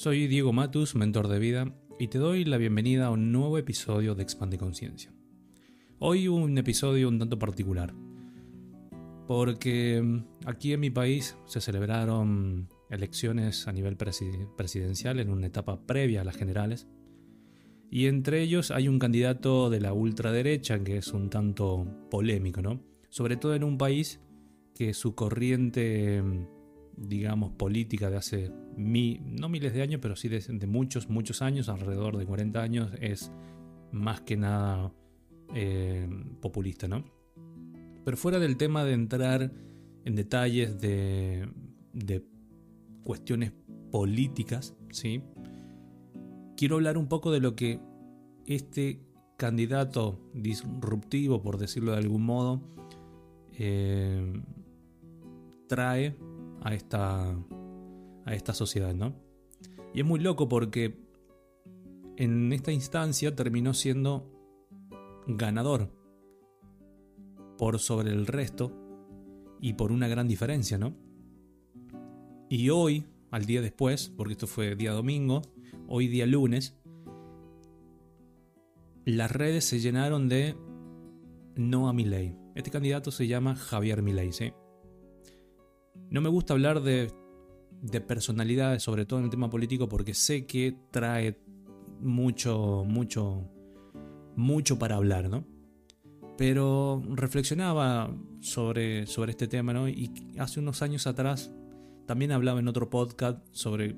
Soy Diego Matus, mentor de vida, y te doy la bienvenida a un nuevo episodio de Expande Conciencia. Hoy un episodio un tanto particular, porque aquí en mi país se celebraron elecciones a nivel presidencial en una etapa previa a las generales, y entre ellos hay un candidato de la ultraderecha que es un tanto polémico, ¿no? Sobre todo en un país que su corriente digamos, política de hace, no miles de años, pero sí de, muchos, muchos años, alrededor de 40 años, es más que nada eh, populista, ¿no? Pero fuera del tema de entrar en detalles de, de cuestiones políticas, ¿sí? Quiero hablar un poco de lo que este candidato disruptivo, por decirlo de algún modo, eh, trae a esta, a esta sociedad, ¿no? Y es muy loco porque en esta instancia terminó siendo ganador por sobre el resto y por una gran diferencia, ¿no? Y hoy, al día después, porque esto fue día domingo, hoy día lunes, las redes se llenaron de no a Milei. Este candidato se llama Javier Milei, ¿sí? No me gusta hablar de, personalidades, sobre todo en el tema político, porque sé que trae mucho, mucho, mucho para hablar, ¿no? Pero reflexionaba sobre, sobre este tema, ¿no? Y hace unos años atrás también hablaba en otro podcast sobre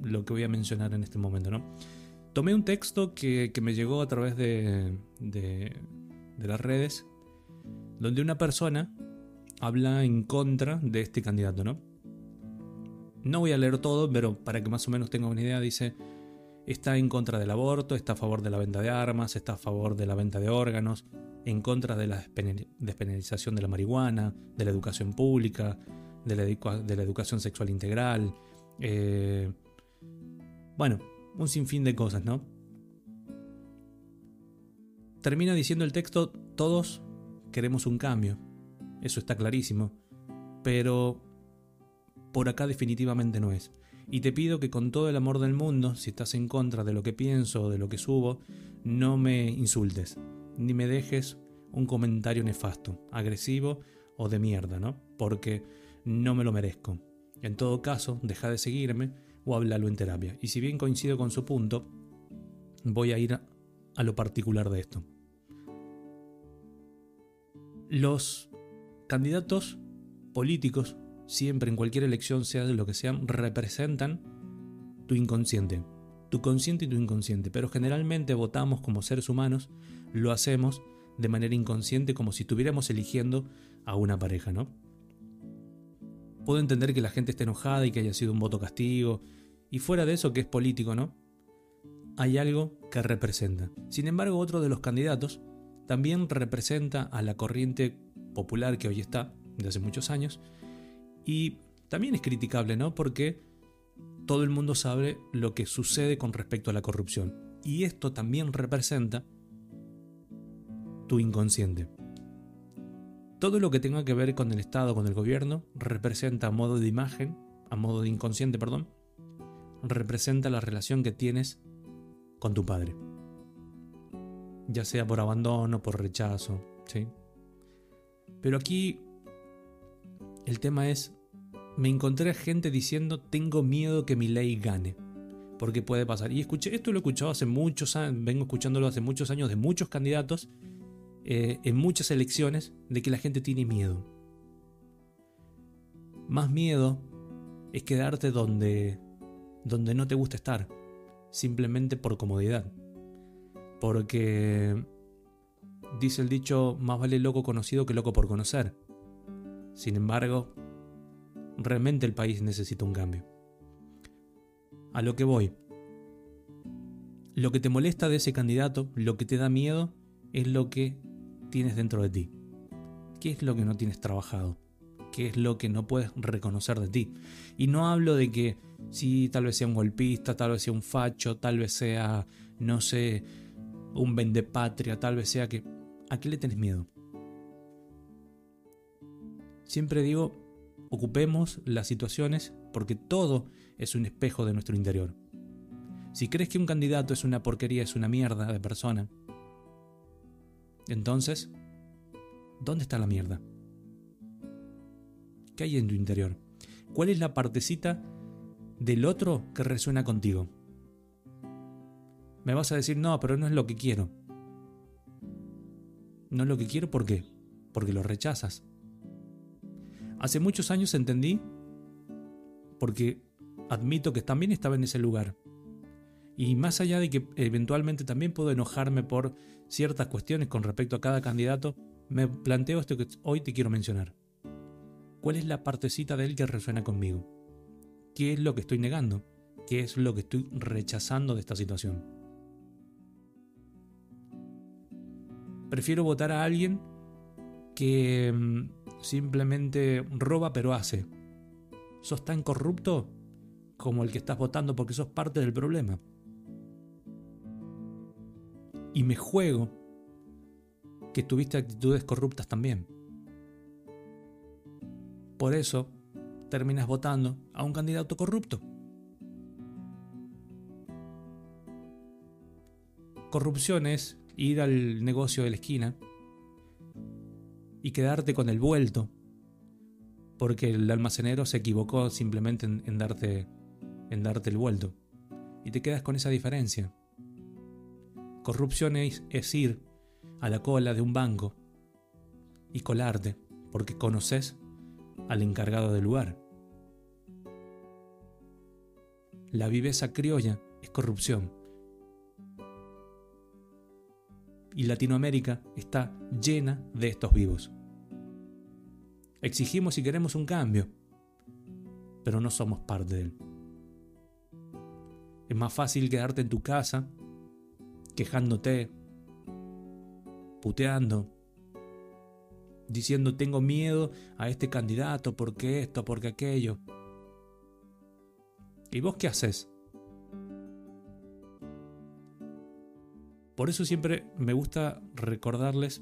lo que voy a mencionar en este momento, ¿no? Tomé un texto que, me llegó a través de, de, de las redes, donde una persona habla en contra de este candidato, ¿no? No voy a leer todo, pero para que más o menos tenga una idea, dice, está en contra del aborto, está a favor de la venta de armas, está a favor de la venta de órganos, en contra de la despenalización de la marihuana, de la educación pública, de la, educación sexual integral. Eh, bueno, un sinfín de cosas, ¿no? Termina diciendo el texto, todos queremos un cambio eso está clarísimo, pero por acá definitivamente no es. Y te pido que con todo el amor del mundo, si estás en contra de lo que pienso o de lo que subo, no me insultes, ni me dejes un comentario nefasto, agresivo o de mierda, ¿no? Porque no me lo merezco. En todo caso, deja de seguirme o háblalo en terapia. Y si bien coincido con su punto, voy a ir a, lo particular de esto. Los candidatos políticos, siempre en cualquier elección, sea de lo que sean, representan tu inconsciente. Tu consciente y tu inconsciente. Pero generalmente votamos como seres humanos, lo hacemos de manera inconsciente como si estuviéramos eligiendo a una pareja, ¿no? Puedo entender que la gente esté enojada y que haya sido un voto castigo, y fuera de eso que es político, ¿no? Hay algo que representa. Sin embargo, otro de los candidatos también representa a la corriente popular que hoy está, de hace muchos años, y también es criticable, ¿no? Porque todo el mundo sabe lo que sucede con respecto a la corrupción. Y esto también representa tu inconsciente. Todo lo que tenga que ver con el Estado, con el gobierno, representa a modo de imagen, a modo de inconsciente, perdón, representa la relación que tienes con tu padre. Ya sea por abandono, por rechazo, ¿sí? Pero aquí el tema es, me encontré gente diciendo, tengo miedo que mi ley gane. Porque puede pasar. Y escuché, esto lo he escuchado hace muchos años, vengo escuchándolo hace muchos años de muchos candidatos, eh, en muchas elecciones, de que la gente tiene miedo. Más miedo es quedarte donde, donde no te gusta estar, simplemente por comodidad. Porque Dice el dicho, más vale loco conocido que loco por conocer. Sin embargo, realmente el país necesita un cambio. A lo que voy. Lo que te molesta de ese candidato, lo que te da miedo, es lo que tienes dentro de ti. ¿Qué es lo que no tienes trabajado? ¿Qué es lo que no puedes reconocer de ti? Y no hablo de que sí, tal vez sea un golpista, tal vez sea un facho, tal vez sea, no sé, un vendepatria, tal vez sea que ¿A qué le tenés miedo? Siempre digo, ocupemos las situaciones porque todo es un espejo de nuestro interior. Si crees que un candidato es una porquería, es una mierda de persona, entonces, ¿dónde está la mierda? ¿Qué hay en tu interior? ¿Cuál es la partecita del otro que resuena contigo? Me vas a decir, no, pero no es lo que quiero. No es lo que quiero, ¿por qué? Porque lo rechazas. Hace muchos años entendí, porque admito que también estaba en ese lugar. Y más allá de que eventualmente también puedo enojarme por ciertas cuestiones con respecto a cada candidato, me planteo esto que hoy te quiero mencionar. ¿Cuál es la partecita de él que resuena conmigo? ¿Qué es lo que estoy negando? ¿Qué es lo que estoy rechazando de esta situación? Prefiero votar a alguien que mm, simplemente roba pero hace. ¿Sos tan corrupto como el que estás votando porque sos parte del problema? Y me juego que tuviste actitudes corruptas también. Por eso terminas votando a un candidato corrupto. Corrupción es ir al negocio de la esquina y quedarte con el vuelto porque el almacenero se equivocó simplemente en, darte, en darte el vuelto y te quedas con esa diferencia. Corrupción es, es ir a la cola de un banco y colarte porque conoces al encargado del lugar. La viveza criolla es corrupción. Y Latinoamérica está llena de estos vivos. Exigimos y queremos un cambio, pero no somos parte de él. Es más fácil quedarte en tu casa, quejándote, puteando, diciendo tengo miedo a este candidato porque esto, porque aquello. ¿Y vos qué haces? Por eso siempre me gusta recordarles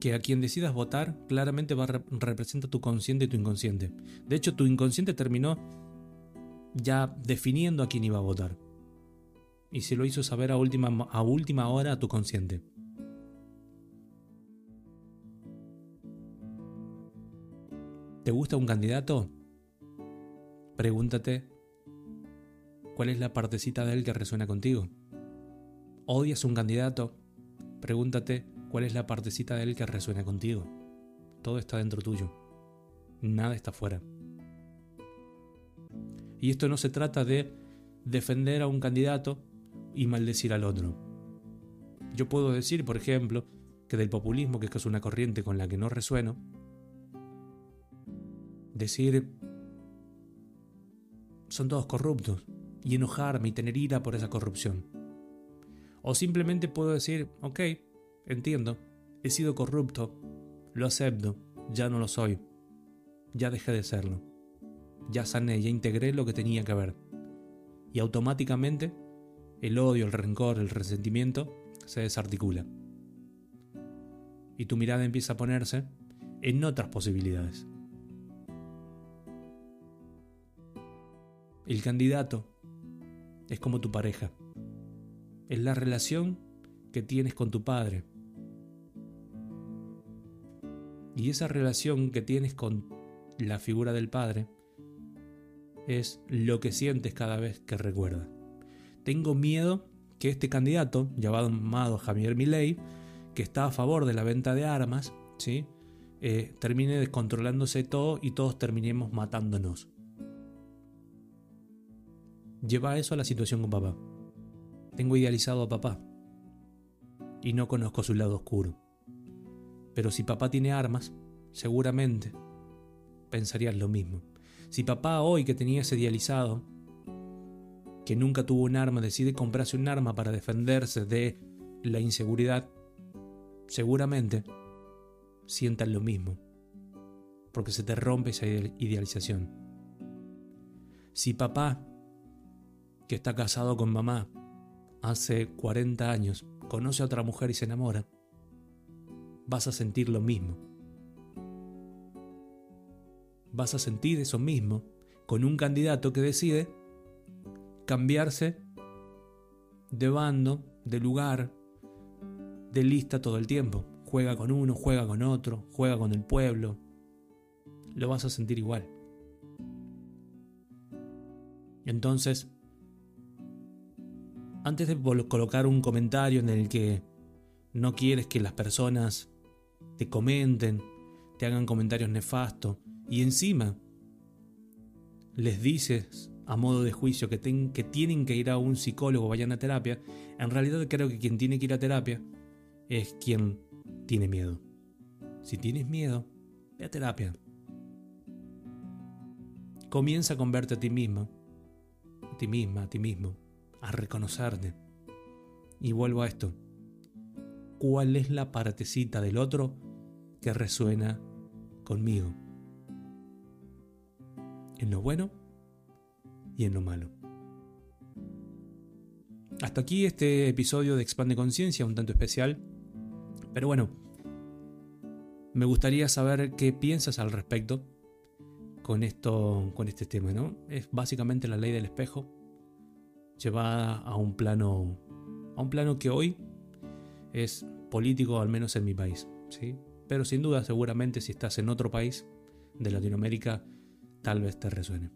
que a quien decidas votar claramente va a representa tu consciente y tu inconsciente. De hecho, tu inconsciente terminó ya definiendo a quién iba a votar. Y se lo hizo saber a última, a última hora a tu consciente. ¿Te gusta un candidato? Pregúntate cuál es la partecita de él que resuena contigo. ¿Odias un candidato? Pregúntate cuál es la partecita de él que resuena contigo. Todo está dentro tuyo. Nada está fuera. Y esto no se trata de defender a un candidato y maldecir al otro. Yo puedo decir, por ejemplo, que del populismo, que es una corriente con la que no resueno, decir son todos corruptos y enojarme y tener ira por esa corrupción. O simplemente puedo decir, ok, entiendo, he sido corrupto, lo acepto, ya no lo soy, ya dejé de serlo, ya sané, ya integré lo que tenía que haber. Y automáticamente el odio, el rencor, el resentimiento se desarticula. Y tu mirada empieza a ponerse en otras posibilidades. El candidato es como tu pareja. Es la relación que tienes con tu padre. Y esa relación que tienes con la figura del padre es lo que sientes cada vez que recuerdas. Tengo miedo que este candidato, llamado Javier Milei, que está a favor de la venta de armas, ¿sí? Eh, termine descontrolándose todo y todos terminemos matándonos. Lleva eso a la situación con papá. Tengo idealizado a papá y no conozco su lado oscuro. Pero si papá tiene armas, seguramente pensarías lo mismo. Si papá hoy que tenía ese idealizado, que nunca tuvo un arma, decide comprarse un arma para defenderse de la inseguridad, seguramente sientan lo mismo, porque se te rompe esa idealización. Si papá que está casado con mamá hace 40 años, conoce a otra mujer y se enamora, vas a sentir lo mismo. Vas a sentir eso mismo con un candidato que decide cambiarse de bando, de lugar, de lista todo el tiempo. Juega con uno, juega con otro, juega con el pueblo. Lo vas a sentir igual. Entonces, antes de colocar un comentario en el que no quieres que las personas te comenten, te hagan comentarios nefastos y encima les dices a modo de juicio que, tienen que ir a un psicólogo vayan a terapia, en realidad creo que quien tiene que ir a terapia es quien tiene miedo. Si tienes miedo, ve a terapia. Comienza con verte a ti mismo, a ti misma, a ti mismo, a reconocerte. Y vuelvo a esto. ¿Cuál es la partecita del otro que resuena conmigo? ¿En lo bueno y en lo malo? Hasta aquí este episodio de Expande Conciencia, un tanto especial. Pero bueno, me gustaría saber qué piensas al respecto con esto, con este tema, ¿no? Es básicamente la ley del espejo llevada a un plano, a un plano que hoy es político, al menos en mi país, ¿sí? Pero sin duda, seguramente, si estás en otro país de Latinoamérica, tal vez te resuene.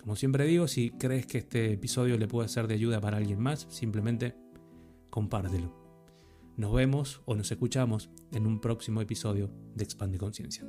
Como siempre digo, si crees que este episodio le puede ser de ayuda para alguien más, simplemente compártelo. Nos vemos o nos escuchamos en un próximo episodio de Expande Conciencia.